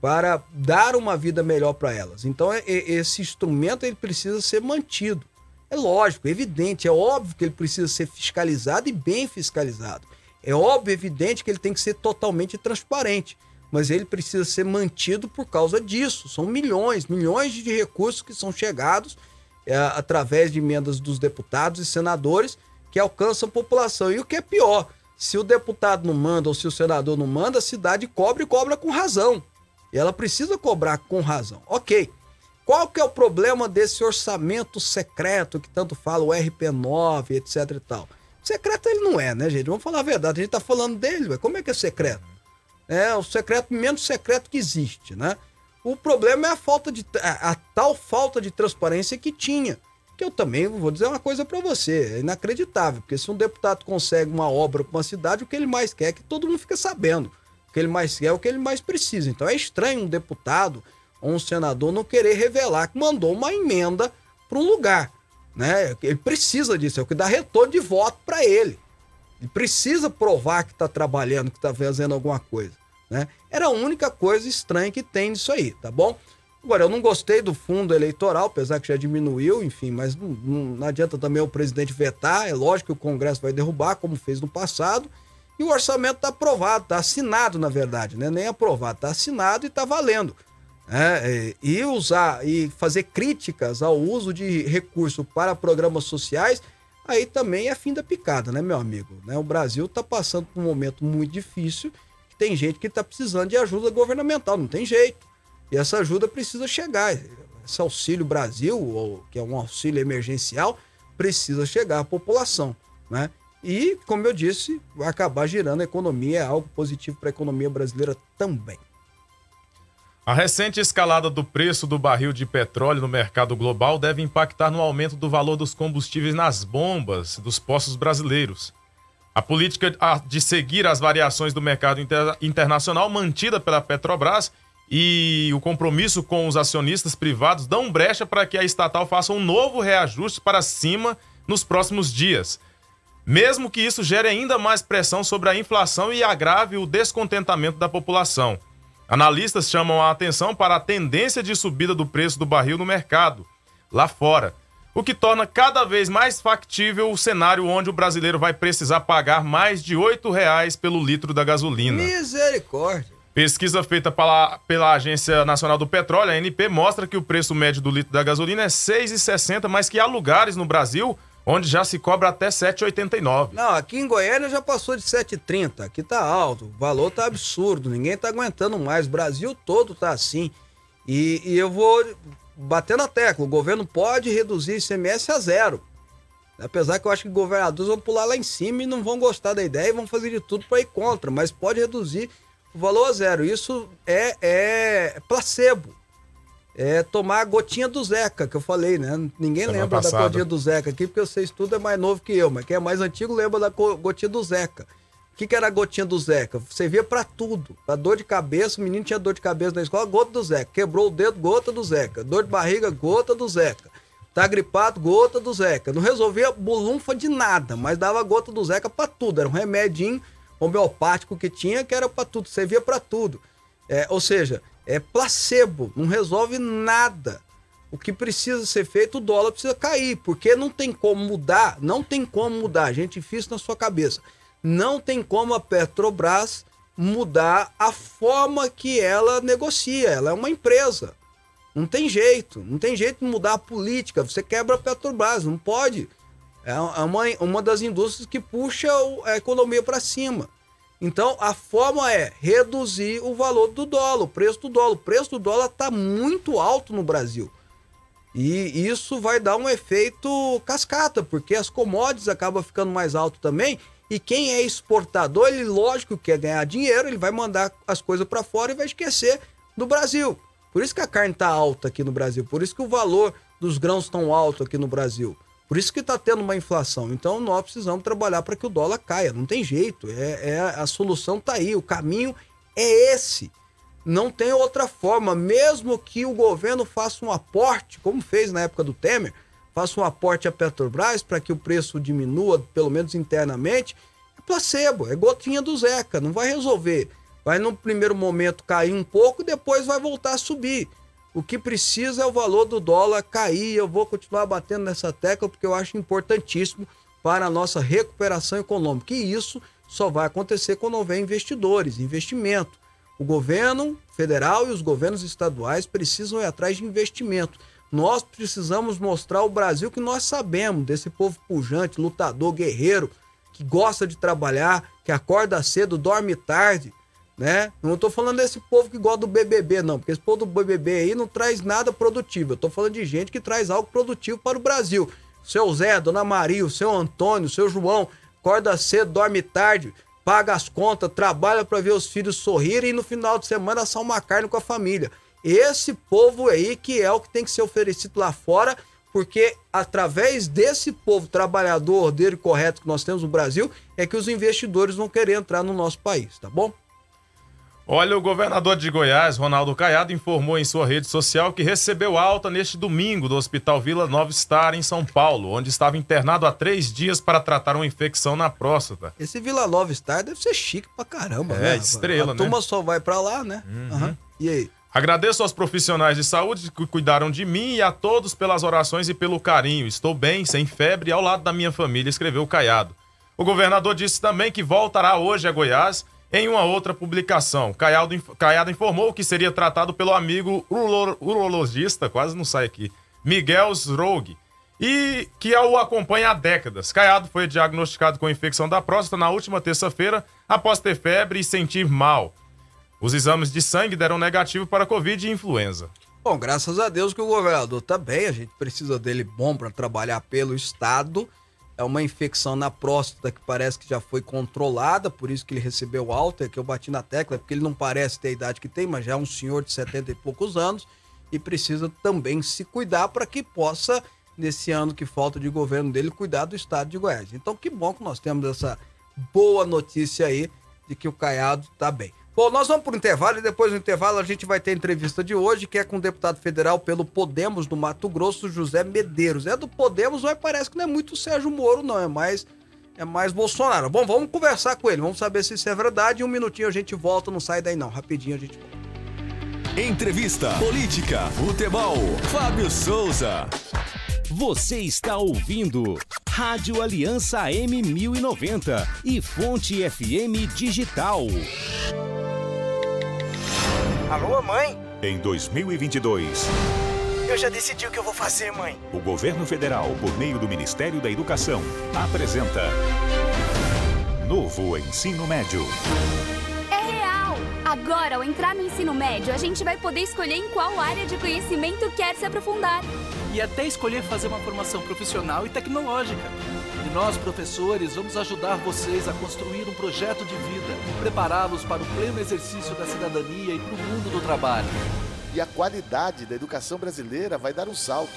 para dar uma vida melhor para elas. Então, é, é, esse instrumento ele precisa ser mantido. É lógico, é evidente, é óbvio que ele precisa ser fiscalizado e bem fiscalizado. É óbvio, evidente que ele tem que ser totalmente transparente, mas ele precisa ser mantido por causa disso. São milhões, milhões de recursos que são chegados é, através de emendas dos deputados e senadores que alcançam a população. E o que é pior, se o deputado não manda ou se o senador não manda, a cidade cobra e cobra com razão. E ela precisa cobrar com razão. Ok. Qual que é o problema desse orçamento secreto que tanto fala, o RP9, etc e tal? Secreto ele não é, né, gente? Vamos falar a verdade, a gente tá falando dele, ué. como é que é secreto? É o secreto menos secreto que existe, né? O problema é a falta de a, a tal falta de transparência que tinha. Que eu também vou dizer uma coisa para você, é inacreditável, porque se um deputado consegue uma obra para uma cidade, o que ele mais quer é que todo mundo fique sabendo. O que ele mais quer é o que ele mais precisa. Então é estranho um deputado ou um senador não querer revelar que mandou uma emenda para um lugar. Né? Ele precisa disso, é o que dá retorno de voto para ele. Ele precisa provar que está trabalhando, que está fazendo alguma coisa. Né? Era a única coisa estranha que tem nisso aí, tá bom? Agora, eu não gostei do fundo eleitoral, apesar que já diminuiu, enfim, mas não, não, adianta também o presidente vetar, é lógico que o Congresso vai derrubar, como fez no passado, e o orçamento está aprovado, está assinado, na verdade, né? Nem aprovado, está assinado e está valendo. É, e usar e fazer críticas ao uso de recurso para programas sociais, aí também é fim da picada, né, meu amigo? Né? O Brasil está passando por um momento muito difícil, tem gente que está precisando de ajuda governamental, não tem jeito. E essa ajuda precisa chegar. Esse auxílio Brasil, que é um auxílio emergencial, precisa chegar à população, né? E, como eu disse, acabar girando a economia, é algo positivo para a economia brasileira também. A recente escalada do preço do barril de petróleo no mercado global deve impactar no aumento do valor dos combustíveis nas bombas dos postos brasileiros. A política de seguir as variações do mercado inter internacional mantida pela Petrobras e o compromisso com os acionistas privados dão brecha para que a estatal faça um novo reajuste para cima nos próximos dias. Mesmo que isso gere ainda mais pressão sobre a inflação e agrave o descontentamento da população. Analistas chamam a atenção para a tendência de subida do preço do barril no mercado, lá fora, o que torna cada vez mais factível o cenário onde o brasileiro vai precisar pagar mais de R$ reais pelo litro da gasolina. Misericórdia! Pesquisa feita pela, pela Agência Nacional do Petróleo, a ANP, mostra que o preço médio do litro da gasolina é R$ 6,60, mas que há lugares no Brasil onde já se cobra até 7,89. Não, aqui em Goiânia já passou de 7,30. Aqui tá alto, o valor tá absurdo, ninguém tá aguentando mais. O Brasil todo tá assim. E, e eu vou bater na tecla: o governo pode reduzir ICMS a zero. Apesar que eu acho que governadores vão pular lá em cima e não vão gostar da ideia e vão fazer de tudo para ir contra, mas pode reduzir o valor a zero. Isso é, é placebo é tomar a gotinha do Zeca, que eu falei, né? Ninguém Semana lembra passada. da gotinha do Zeca aqui, porque vocês tudo é mais novo que eu, mas quem é mais antigo lembra da gotinha do Zeca. O que, que era a gotinha do Zeca? Você via para tudo. Pra dor de cabeça, o menino tinha dor de cabeça na escola, gota do Zeca. Quebrou o dedo, gota do Zeca. Dor de barriga, gota do Zeca. Tá gripado, gota do Zeca. Não resolvia bolunfa de nada, mas dava gota do Zeca para tudo. Era um remedinho homeopático que tinha, que era para tudo, servia para tudo. É, ou seja, é placebo, não resolve nada. O que precisa ser feito, o dólar precisa cair, porque não tem como mudar, não tem como mudar, gente, fiz na sua cabeça. Não tem como a Petrobras mudar a forma que ela negocia. Ela é uma empresa. Não tem jeito. Não tem jeito de mudar a política. Você quebra a Petrobras. Não pode. É uma, uma das indústrias que puxa a economia para cima. Então, a forma é reduzir o valor do dólar, o preço do dólar. O preço do dólar está muito alto no Brasil. E isso vai dar um efeito cascata, porque as commodities acabam ficando mais alto também. E quem é exportador, ele lógico quer ganhar dinheiro, ele vai mandar as coisas para fora e vai esquecer do Brasil. Por isso que a carne está alta aqui no Brasil, por isso que o valor dos grãos tão alto aqui no Brasil. Por isso que está tendo uma inflação. Então nós precisamos trabalhar para que o dólar caia. Não tem jeito. É, é a solução está aí. O caminho é esse. Não tem outra forma. Mesmo que o governo faça um aporte, como fez na época do Temer, faça um aporte à Petrobras para que o preço diminua, pelo menos internamente, é placebo, é gotinha do Zeca. Não vai resolver. Vai no primeiro momento cair um pouco, depois vai voltar a subir. O que precisa é o valor do dólar cair. Eu vou continuar batendo nessa tecla porque eu acho importantíssimo para a nossa recuperação econômica. E isso só vai acontecer quando houver investidores, investimento. O governo federal e os governos estaduais precisam ir atrás de investimento. Nós precisamos mostrar ao Brasil que nós sabemos desse povo pujante, lutador, guerreiro, que gosta de trabalhar, que acorda cedo, dorme tarde, né? Não estou falando desse povo que gosta do BBB, não, porque esse povo do BBB aí não traz nada produtivo. Eu estou falando de gente que traz algo produtivo para o Brasil. Seu Zé, Dona Maria, o seu Antônio, o seu João, acorda cedo, dorme tarde, paga as contas, trabalha para ver os filhos sorrirem e no final de semana assar uma carne com a família. Esse povo aí que é o que tem que ser oferecido lá fora, porque através desse povo trabalhador, ordeiro e correto que nós temos no Brasil, é que os investidores vão querer entrar no nosso país, tá bom? Olha, o governador de Goiás, Ronaldo Caiado, informou em sua rede social que recebeu alta neste domingo do Hospital Vila Nova Star, em São Paulo, onde estava internado há três dias para tratar uma infecção na próstata. Esse Vila Nova Star deve ser chique pra caramba, é, né? estrela, a né? turma só vai pra lá, né? Uhum. E aí? Agradeço aos profissionais de saúde que cuidaram de mim e a todos pelas orações e pelo carinho. Estou bem, sem febre, ao lado da minha família, escreveu Caiado. O governador disse também que voltará hoje a Goiás em uma outra publicação, Caiado, Caiado informou que seria tratado pelo amigo urologista, quase não sai aqui, Miguel Zrog, e que o acompanha há décadas. Caiado foi diagnosticado com infecção da próstata na última terça-feira, após ter febre e sentir mal. Os exames de sangue deram negativo para Covid e influenza. Bom, graças a Deus que o governador tá bem, a gente precisa dele bom para trabalhar pelo Estado é uma infecção na próstata que parece que já foi controlada, por isso que ele recebeu alta, que eu bati na tecla, porque ele não parece ter a idade que tem, mas já é um senhor de 70 e poucos anos e precisa também se cuidar para que possa, nesse ano que falta de governo dele, cuidar do estado de Goiás. Então, que bom que nós temos essa boa notícia aí de que o Caiado está bem. Bom, nós vamos para o intervalo e depois do intervalo a gente vai ter a entrevista de hoje, que é com o deputado federal pelo Podemos do Mato Grosso, José Medeiros. É do Podemos, mas parece que não é muito Sérgio Moro, não, é mais é mais Bolsonaro. Bom, vamos conversar com ele, vamos saber se isso é verdade. Um minutinho a gente volta, não sai daí não, rapidinho a gente volta. Entrevista, política, futebol, Fábio Souza. Você está ouvindo Rádio Aliança M1090 e Fonte FM Digital. Alô, mãe? Em 2022, Eu já decidi o que eu vou fazer, mãe. o governo federal, por meio do Ministério da Educação, apresenta Novo Ensino Médio. É real! Agora, ao entrar no ensino médio, a gente vai poder escolher em qual área de conhecimento quer se aprofundar. E até escolher fazer uma formação profissional e tecnológica. E nós, professores, vamos ajudar vocês a construir um projeto de vida e prepará-los para o pleno exercício da cidadania e para o mundo do trabalho. E a qualidade da educação brasileira vai dar um salto.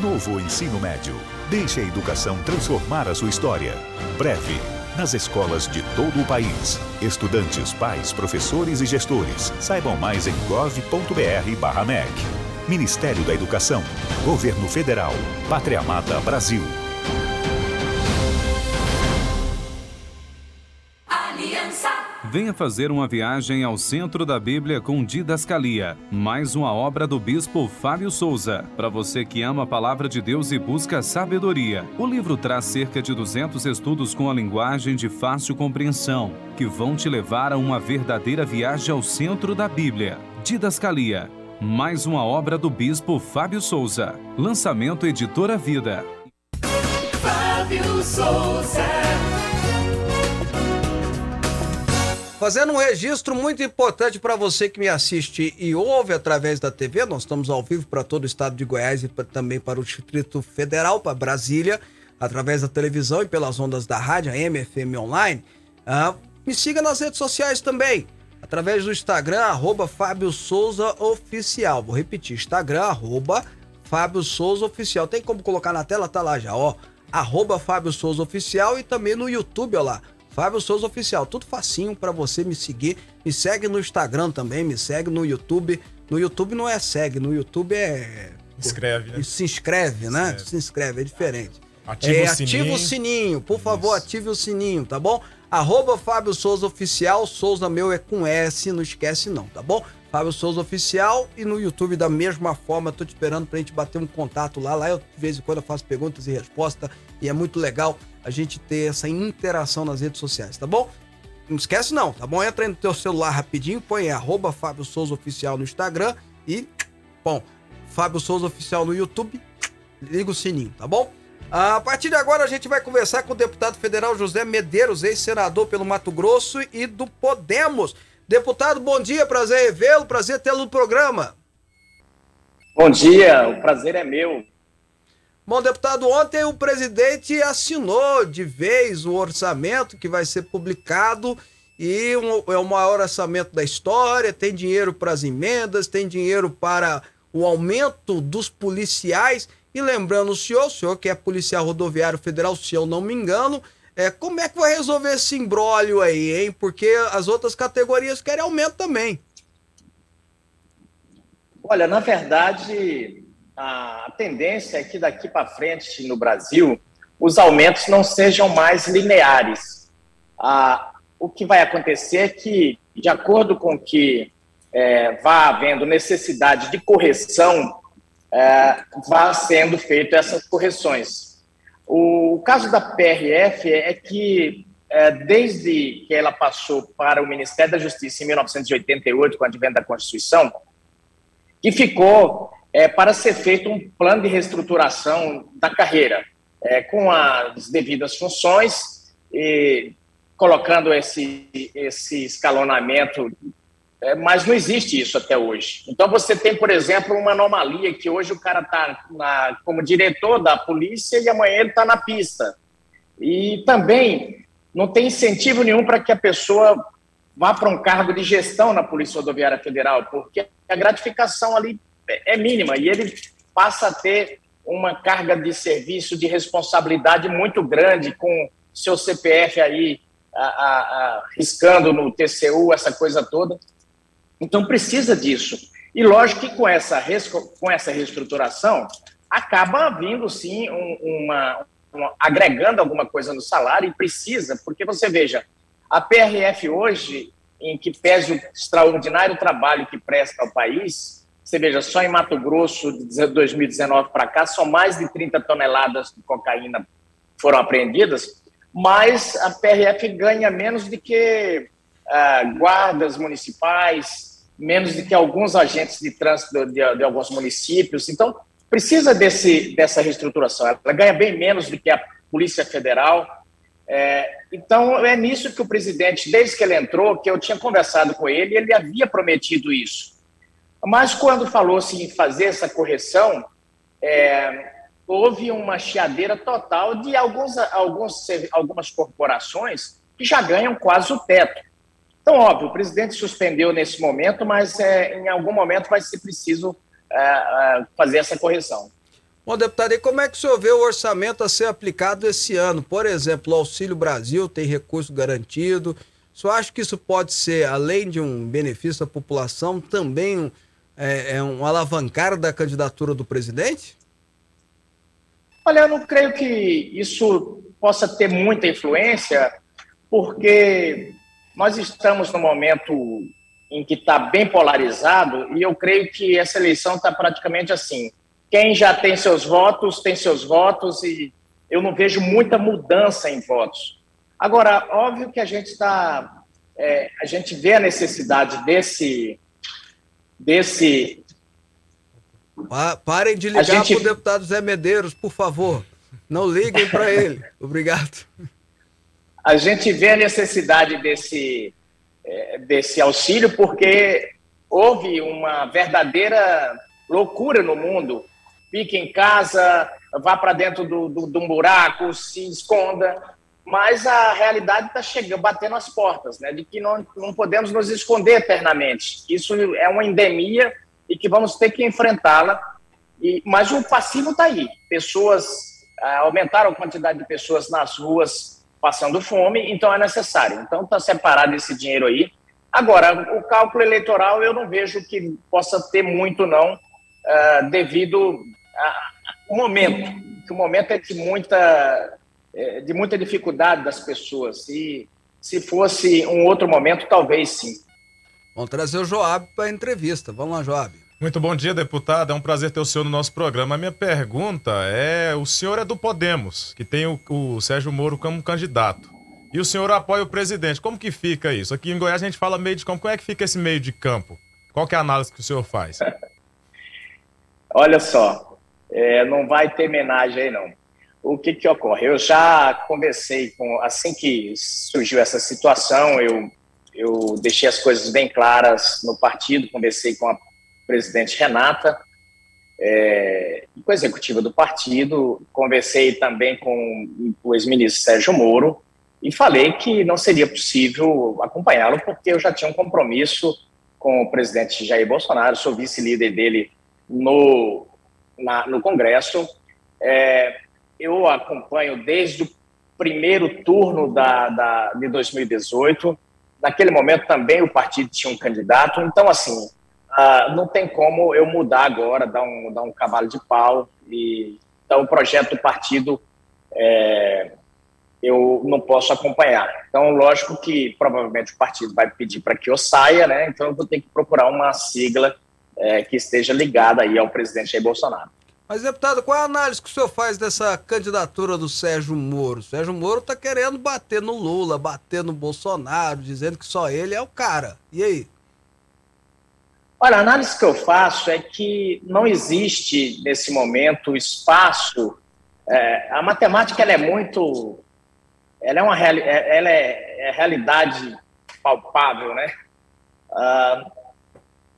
Novo Ensino Médio. Deixe a educação transformar a sua história. Breve. Nas escolas de todo o país. Estudantes, pais, professores e gestores. Saibam mais em gov.br/mec. Ministério da Educação. Governo Federal. Pátria Amada Brasil. Aliança. Venha fazer uma viagem ao centro da Bíblia com Didascalia, mais uma obra do bispo Fábio Souza. Para você que ama a palavra de Deus e busca sabedoria, o livro traz cerca de 200 estudos com a linguagem de fácil compreensão, que vão te levar a uma verdadeira viagem ao centro da Bíblia. Didascalia, mais uma obra do bispo Fábio Souza. Lançamento Editora Vida. Fábio Souza. Fazendo um registro muito importante para você que me assiste e ouve através da TV, nós estamos ao vivo para todo o estado de Goiás e pra, também para o Distrito Federal, para Brasília, através da televisão e pelas ondas da rádio, a MFM Online. Ah, me siga nas redes sociais também, através do Instagram, arroba Fábio Souza Oficial. Vou repetir, Instagram, arroba Fábio Souza Oficial. Tem como colocar na tela? Tá lá já, ó. Arroba Fábio Souza Oficial e também no YouTube, ó lá. Fábio Souza Oficial, tudo facinho para você me seguir. Me segue no Instagram também, me segue no YouTube. No YouTube não é segue, no YouTube é. Escreve, né? Se inscreve, né? Se inscreve, é diferente. Ativa é, o sininho. Ativa o sininho, por favor, ative o sininho, tá bom? Arroba Fábio Souza Oficial, Souza meu é com S, não esquece não, tá bom? Fábio Souza Oficial e no YouTube da mesma forma, tô te esperando pra gente bater um contato lá. Lá eu de vez em quando faço perguntas e respostas e é muito legal a gente ter essa interação nas redes sociais, tá bom? Não esquece não, tá bom? Entra aí no teu celular rapidinho, põe arroba Fábio Souza Oficial no Instagram e, bom, Fábio Souza Oficial no YouTube, liga o sininho, tá bom? A partir de agora a gente vai conversar com o deputado federal José Medeiros, ex-senador pelo Mato Grosso e do Podemos. Deputado, bom dia, prazer em vê-lo, prazer tê-lo no programa. Bom dia, o prazer é meu. Bom, deputado, ontem o presidente assinou de vez o orçamento que vai ser publicado e um, é o maior orçamento da história. Tem dinheiro para as emendas, tem dinheiro para o aumento dos policiais. E lembrando o senhor, o senhor que é policial rodoviário federal, se eu não me engano, é, como é que vai resolver esse imbróglio aí, hein? Porque as outras categorias querem aumento também. Olha, na verdade, a tendência é que daqui para frente no Brasil os aumentos não sejam mais lineares. Ah, o que vai acontecer é que, de acordo com que é, vá havendo necessidade de correção, é, vá sendo feito essas correções. O, caso da PRF é que, é, desde que ela passou para o Ministério da Justiça em 1988, com o advento da Constituição, que ficou é, para ser feito um plano de reestruturação da carreira, é, com as devidas funções, e colocando esse, esse escalonamento, é, mas não existe isso até hoje. Então, você tem, por exemplo, uma anomalia que hoje o cara está como diretor da polícia e amanhã ele está na pista. E também não tem incentivo nenhum para que a pessoa vá para um cargo de gestão na Polícia Rodoviária Federal, porque a gratificação ali é mínima e ele passa a ter uma carga de serviço, de responsabilidade muito grande com seu CPF aí a, a, a, riscando no TCU, essa coisa toda. Então precisa disso. E lógico que com essa, com essa reestruturação acaba vindo sim um, uma, uma, agregando alguma coisa no salário e precisa, porque você veja, a PRF hoje, em que pese o extraordinário trabalho que presta ao país, você veja, só em Mato Grosso, de 2019 para cá, são mais de 30 toneladas de cocaína foram apreendidas, mas a PRF ganha menos do que uh, guardas municipais, menos do que alguns agentes de trânsito de, de, de alguns municípios. Então, precisa desse, dessa reestruturação. Ela ganha bem menos do que a Polícia Federal. É, então, é nisso que o presidente, desde que ele entrou, que eu tinha conversado com ele, ele havia prometido isso. Mas quando falou-se em fazer essa correção, é, houve uma chiadeira total de alguns, alguns, algumas corporações que já ganham quase o teto. Então, óbvio, o presidente suspendeu nesse momento, mas é, em algum momento vai ser preciso é, é, fazer essa correção. Bom, deputado, e como é que o senhor vê o orçamento a ser aplicado esse ano? Por exemplo, o Auxílio Brasil tem recurso garantido. O senhor acha que isso pode ser, além de um benefício à população, também um, é, é um alavancar da candidatura do presidente? Olha, eu não creio que isso possa ter muita influência, porque nós estamos no momento em que está bem polarizado e eu creio que essa eleição está praticamente assim. Quem já tem seus votos, tem seus votos e eu não vejo muita mudança em votos. Agora, óbvio que a gente está, é, a gente vê a necessidade desse, desse. Pa parem de ligar gente... para o deputado Zé Medeiros, por favor. Não liguem para ele. Obrigado. A gente vê a necessidade desse, é, desse auxílio porque houve uma verdadeira loucura no mundo. Fique em casa, vá para dentro do, do, de um buraco, se esconda. Mas a realidade está chegando, batendo as portas, né? De que não, não podemos nos esconder eternamente. Isso é uma endemia e que vamos ter que enfrentá-la. Mas o passivo está aí. Pessoas ah, aumentaram a quantidade de pessoas nas ruas passando fome, então é necessário. Então está separado esse dinheiro aí. Agora, o cálculo eleitoral eu não vejo que possa ter muito, não, ah, devido o momento, que o momento é de muita, é, de muita dificuldade das pessoas. E se fosse um outro momento, talvez sim. Vamos trazer o Joab para a entrevista. Vamos lá, Joab. Muito bom dia, deputado. É um prazer ter o senhor no nosso programa. A minha pergunta é: o senhor é do Podemos, que tem o, o Sérgio Moro como candidato. E o senhor apoia o presidente. Como que fica isso? Aqui em Goiás a gente fala meio de campo. Como é que fica esse meio de campo? Qual é a análise que o senhor faz? [LAUGHS] Olha só, é, não vai ter homenagem aí, não. O que, que ocorre? Eu já conversei com, assim que surgiu essa situação, eu, eu deixei as coisas bem claras no partido, conversei com a presidente Renata, é, com a executiva do partido, conversei também com o ex-ministro Sérgio Moro e falei que não seria possível acompanhá-lo porque eu já tinha um compromisso com o presidente Jair Bolsonaro, sou vice-líder dele no na, no Congresso. É, eu acompanho desde o primeiro turno da, da, de 2018. Naquele momento também o partido tinha um candidato. Então, assim, uh, não tem como eu mudar agora, dar um, dar um cavalo de pau. E, então, o projeto do partido é, eu não posso acompanhar. Então, lógico que provavelmente o partido vai pedir para que eu saia, né? Então, eu vou ter que procurar uma sigla é, que esteja ligada aí ao presidente Jair Bolsonaro. Mas, deputado, qual é a análise que o senhor faz dessa candidatura do Sérgio Moro? O Sérgio Moro está querendo bater no Lula, bater no Bolsonaro, dizendo que só ele é o cara. E aí? Olha, a análise que eu faço é que não existe, nesse momento, espaço. É, a matemática ela é muito. Ela é uma é, ela é, é realidade palpável, né? Ah,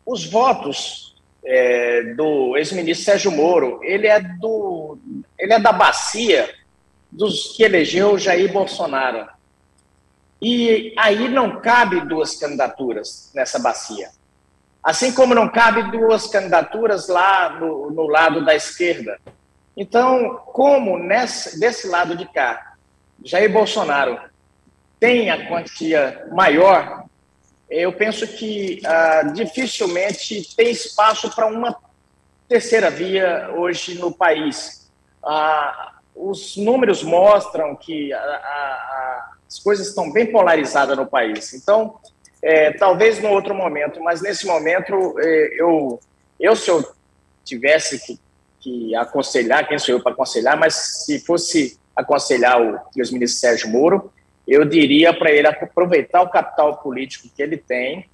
os votos é, do ex-ministro Sérgio Moro, ele é do, ele é da bacia dos que elegeu Jair Bolsonaro. E aí não cabe duas candidaturas nessa bacia. Assim como não cabe duas candidaturas lá no, no lado da esquerda. Então, como nesse, desse lado de cá, Jair Bolsonaro tem a quantia maior eu penso que ah, dificilmente tem espaço para uma terceira via hoje no país. Ah, os números mostram que a, a, as coisas estão bem polarizadas no país. Então, é, talvez no outro momento, mas nesse momento, é, eu, eu se eu tivesse que, que aconselhar, quem sou eu para aconselhar, mas se fosse aconselhar o ex-ministro Sérgio Moro, eu diria para ele aproveitar o capital político que ele tem,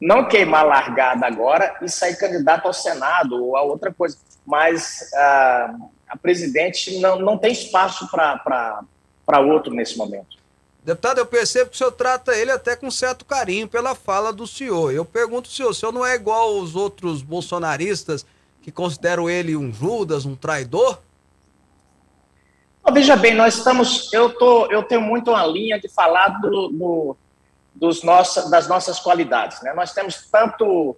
não queimar largada agora e sair candidato ao Senado ou a outra coisa. Mas uh, a presidente não, não tem espaço para outro nesse momento. Deputado, eu percebo que o senhor trata ele até com certo carinho pela fala do senhor. Eu pergunto senhor, o senhor não é igual aos outros bolsonaristas que consideram ele um Judas, um traidor? veja bem, nós estamos. Eu, tô, eu tenho muito uma linha de falar do, do dos nossa, das nossas qualidades. Né? Nós temos tanto,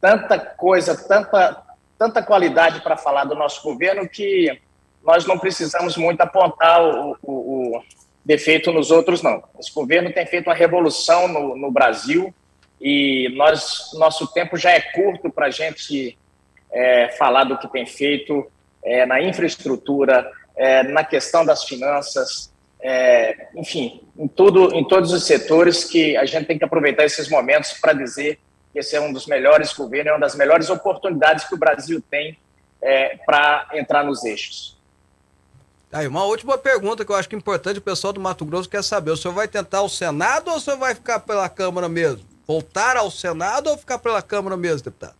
tanta coisa, tanta, tanta qualidade para falar do nosso governo que nós não precisamos muito apontar o, o, o, defeito nos outros, não. Esse governo tem feito uma revolução no, no Brasil e nós, nosso tempo já é curto para a gente é, falar do que tem feito é, na infraestrutura, é, na questão das finanças, é, enfim, em, tudo, em todos os setores que a gente tem que aproveitar esses momentos para dizer que esse é um dos melhores governos, é uma das melhores oportunidades que o Brasil tem é, para entrar nos eixos. Aí, uma última pergunta que eu acho que é importante, o pessoal do Mato Grosso quer saber. O senhor vai tentar o Senado ou o senhor vai ficar pela Câmara mesmo? Voltar ao Senado ou ficar pela Câmara mesmo, deputado?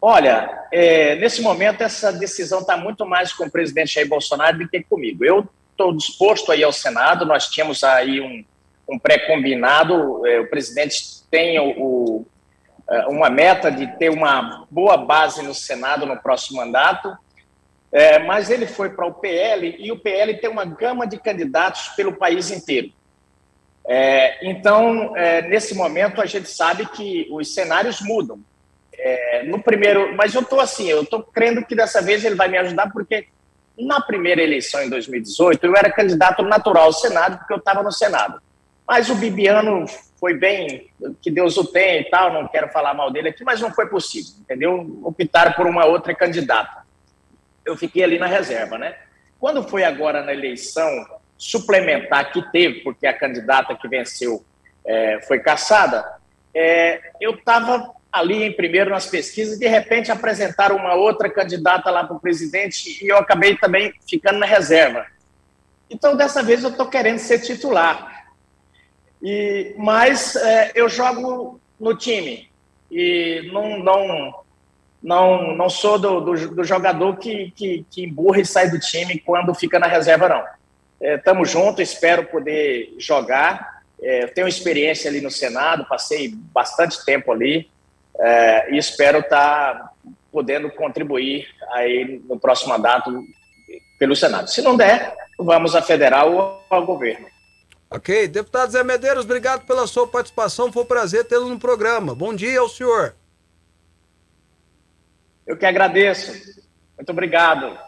Olha, é, nesse momento essa decisão está muito mais com o presidente Jair Bolsonaro do que comigo. Eu estou disposto a ir ao Senado, nós tínhamos aí um, um pré-combinado, é, o presidente tem o, o, é, uma meta de ter uma boa base no Senado no próximo mandato, é, mas ele foi para o PL e o PL tem uma gama de candidatos pelo país inteiro. É, então, é, nesse momento, a gente sabe que os cenários mudam. É, no primeiro, mas eu estou assim, eu estou crendo que dessa vez ele vai me ajudar, porque na primeira eleição em 2018 eu era candidato natural ao Senado, porque eu estava no Senado. Mas o Bibiano foi bem, que Deus o tenha e tal, não quero falar mal dele aqui, mas não foi possível, entendeu? Optaram por uma outra candidata eu fiquei ali na reserva, né? Quando foi agora na eleição suplementar que teve, porque a candidata que venceu é, foi caçada, é, eu estava ali em primeiro nas pesquisas, e de repente apresentaram uma outra candidata lá para o presidente e eu acabei também ficando na reserva. Então, dessa vez, eu estou querendo ser titular. E, mas é, eu jogo no time e não, não, não, não sou do, do, do jogador que, que, que emburra e sai do time quando fica na reserva, não. Estamos é, juntos, espero poder jogar. É, tenho experiência ali no Senado, passei bastante tempo ali é, e espero estar tá podendo contribuir aí no próximo mandato pelo Senado. Se não der, vamos a federal ou ao governo. Ok, deputado Zé Medeiros, obrigado pela sua participação, foi um prazer tê-lo no programa. Bom dia ao senhor. Eu que agradeço. Muito obrigado.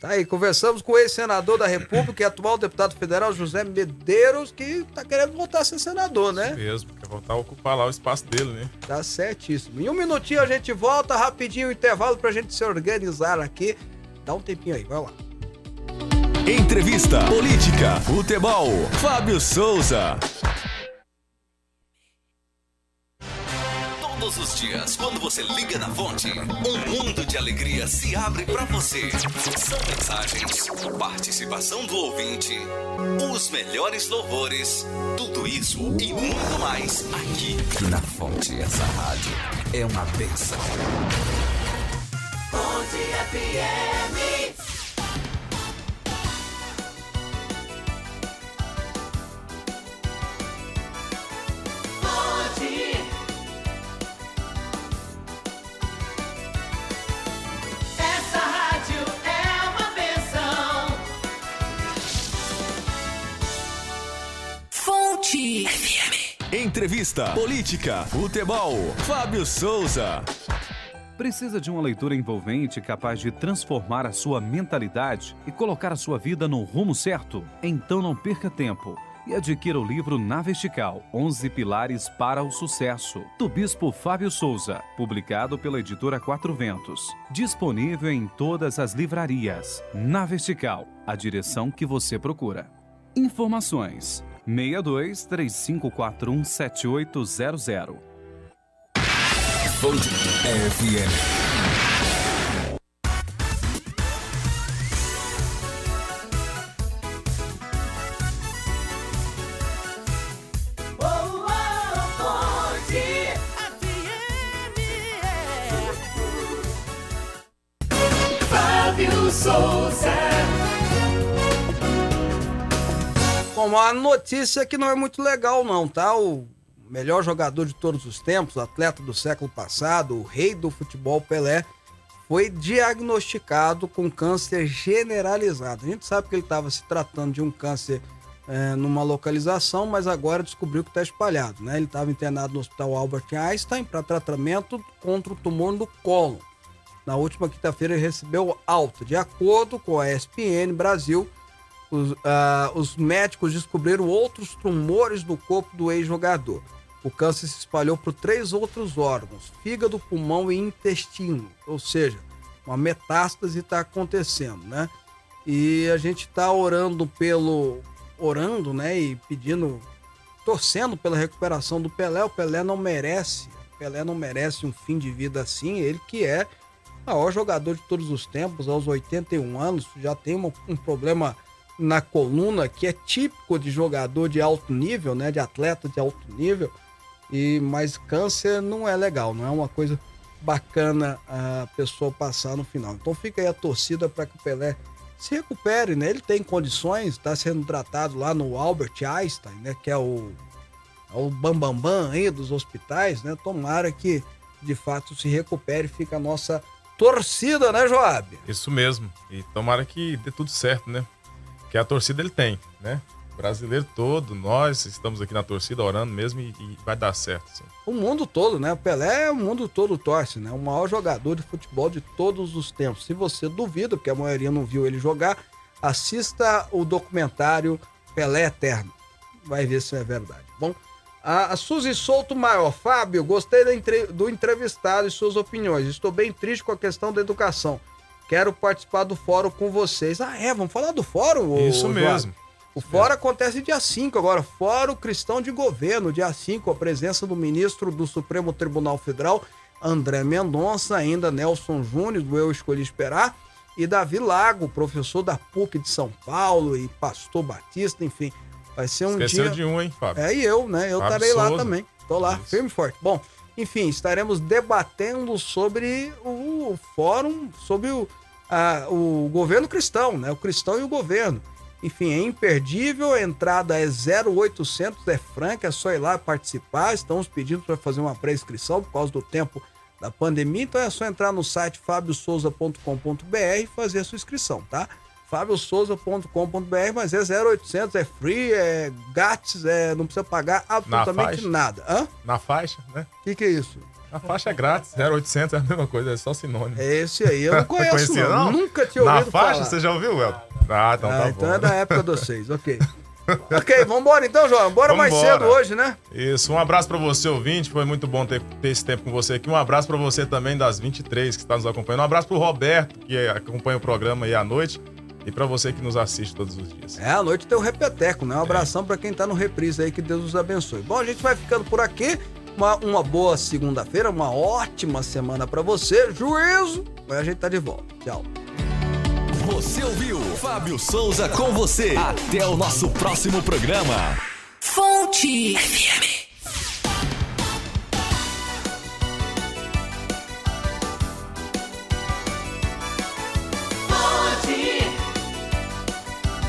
Tá aí, conversamos com o ex-senador da República e atual deputado federal José Medeiros, que tá querendo voltar a ser senador, né? Isso mesmo, quer voltar a ocupar lá o espaço dele, né? Tá certíssimo. Em um minutinho a gente volta, rapidinho o intervalo pra gente se organizar aqui. Dá um tempinho aí, vai lá. Entrevista, política, futebol, Fábio Souza. Todos os dias, quando você liga na fonte, um mundo de alegria se abre para você. São mensagens, participação do ouvinte, os melhores louvores, tudo isso e muito mais aqui na fonte. Essa rádio é uma benção. Fonte FM. Entrevista, política, futebol, Fábio Souza. Precisa de uma leitura envolvente capaz de transformar a sua mentalidade e colocar a sua vida no rumo certo? Então não perca tempo e adquira o livro Na Vertical, 11 Pilares para o Sucesso, do Bispo Fábio Souza, publicado pela editora Quatro Ventos. Disponível em todas as livrarias. Na Vertical, a direção que você procura. Informações: 62 3541 7800. Fonte FM. Bom, a notícia que não é muito legal não, tá? O melhor jogador de todos os tempos, atleta do século passado, o rei do futebol Pelé, foi diagnosticado com câncer generalizado. A gente sabe que ele estava se tratando de um câncer é, numa localização, mas agora descobriu que está espalhado, né? Ele estava internado no Hospital Albert Einstein para tratamento contra o tumor no colo. Na última quinta-feira ele recebeu alta. De acordo com a ESPN Brasil, os, ah, os médicos descobriram outros tumores no corpo do ex-jogador. O câncer se espalhou por três outros órgãos: fígado, pulmão e intestino. Ou seja, uma metástase está acontecendo, né? E a gente tá orando pelo. orando, né? E pedindo. torcendo pela recuperação do Pelé. O Pelé não merece. O Pelé não merece um fim de vida assim. Ele que é o maior jogador de todos os tempos, aos 81 anos, já tem um problema na coluna que é típico de jogador de alto nível, né? De atleta de alto nível. E mas câncer não é legal, não é uma coisa bacana a pessoa passar no final. Então fica aí a torcida para que o Pelé se recupere, né? Ele tem condições, está sendo tratado lá no Albert Einstein, né? Que é o, é o bambambam bam, bam aí dos hospitais, né? Tomara que de fato se recupere, fica a nossa torcida, né, Joab? Isso mesmo. E tomara que dê tudo certo, né? Que a torcida ele tem, né? brasileiro todo, nós estamos aqui na torcida orando mesmo e, e vai dar certo. O mundo todo, né? O Pelé, o mundo todo torce, né? O maior jogador de futebol de todos os tempos. Se você duvida, porque a maioria não viu ele jogar, assista o documentário Pelé Eterno. Vai ver se é verdade. Bom, a, a Suzy Souto Maior. Fábio, gostei do entrevistado e suas opiniões. Estou bem triste com a questão da educação. Quero participar do fórum com vocês. Ah, é? Vamos falar do fórum? Isso mesmo. O fórum acontece dia 5 agora, Fórum Cristão de Governo, dia 5, a presença do ministro do Supremo Tribunal Federal, André Mendonça, ainda Nelson Júnior, do Eu Escolhi Esperar, e Davi Lago, professor da PUC de São Paulo e pastor batista, enfim. Vai ser um Esqueceu dia... de um, hein, Fábio? É, e eu, né? Eu estarei lá também. Tô lá, Isso. firme e forte. Bom, enfim, estaremos debatendo sobre o fórum, sobre o, a- o governo cristão, né? O cristão e o governo. Enfim, é imperdível, a entrada é 0800, é franca, é só ir lá participar. Estamos pedindo para fazer uma pré-inscrição por causa do tempo da pandemia, então é só entrar no site fabiosouza.com.br e fazer a sua inscrição, tá? fabiosouza.com.br, mas é 0800, é free, é grátis, é, não precisa pagar absolutamente faixa. nada. Hã? Na faixa, né? O que, que é isso? A faixa é grátis, 0800 é a mesma coisa, é só sinônimo. É esse aí, eu não [LAUGHS] conheço Conhecia, não. Nunca tinha Na ouvido faixa, falar. você já ouviu, El? Ah, então Ah, tá então bom. é da época de vocês, ok. ok, vambora então, João. Bora mais Vambora. cedo hoje, né? Isso, um abraço pra você, ouvinte. Foi muito bom ter, ter esse tempo com você aqui. Um abraço pra você também das 23 que está nos acompanhando. Um abraço pro Roberto, que acompanha o programa aí à noite. E pra você que nos assiste todos os dias. É, à noite tem o Repeteco, né? Um abração pra quem tá no reprise aí, que Deus os abençoe. Bom, a gente vai ficando por aqui. Uma, uma boa segunda-feira, uma ótima semana para você. Juízo! vai a gente tá de volta. Tchau. Você ouviu Fábio Souza com você. Até o nosso próximo programa. Fonte FM. Fonte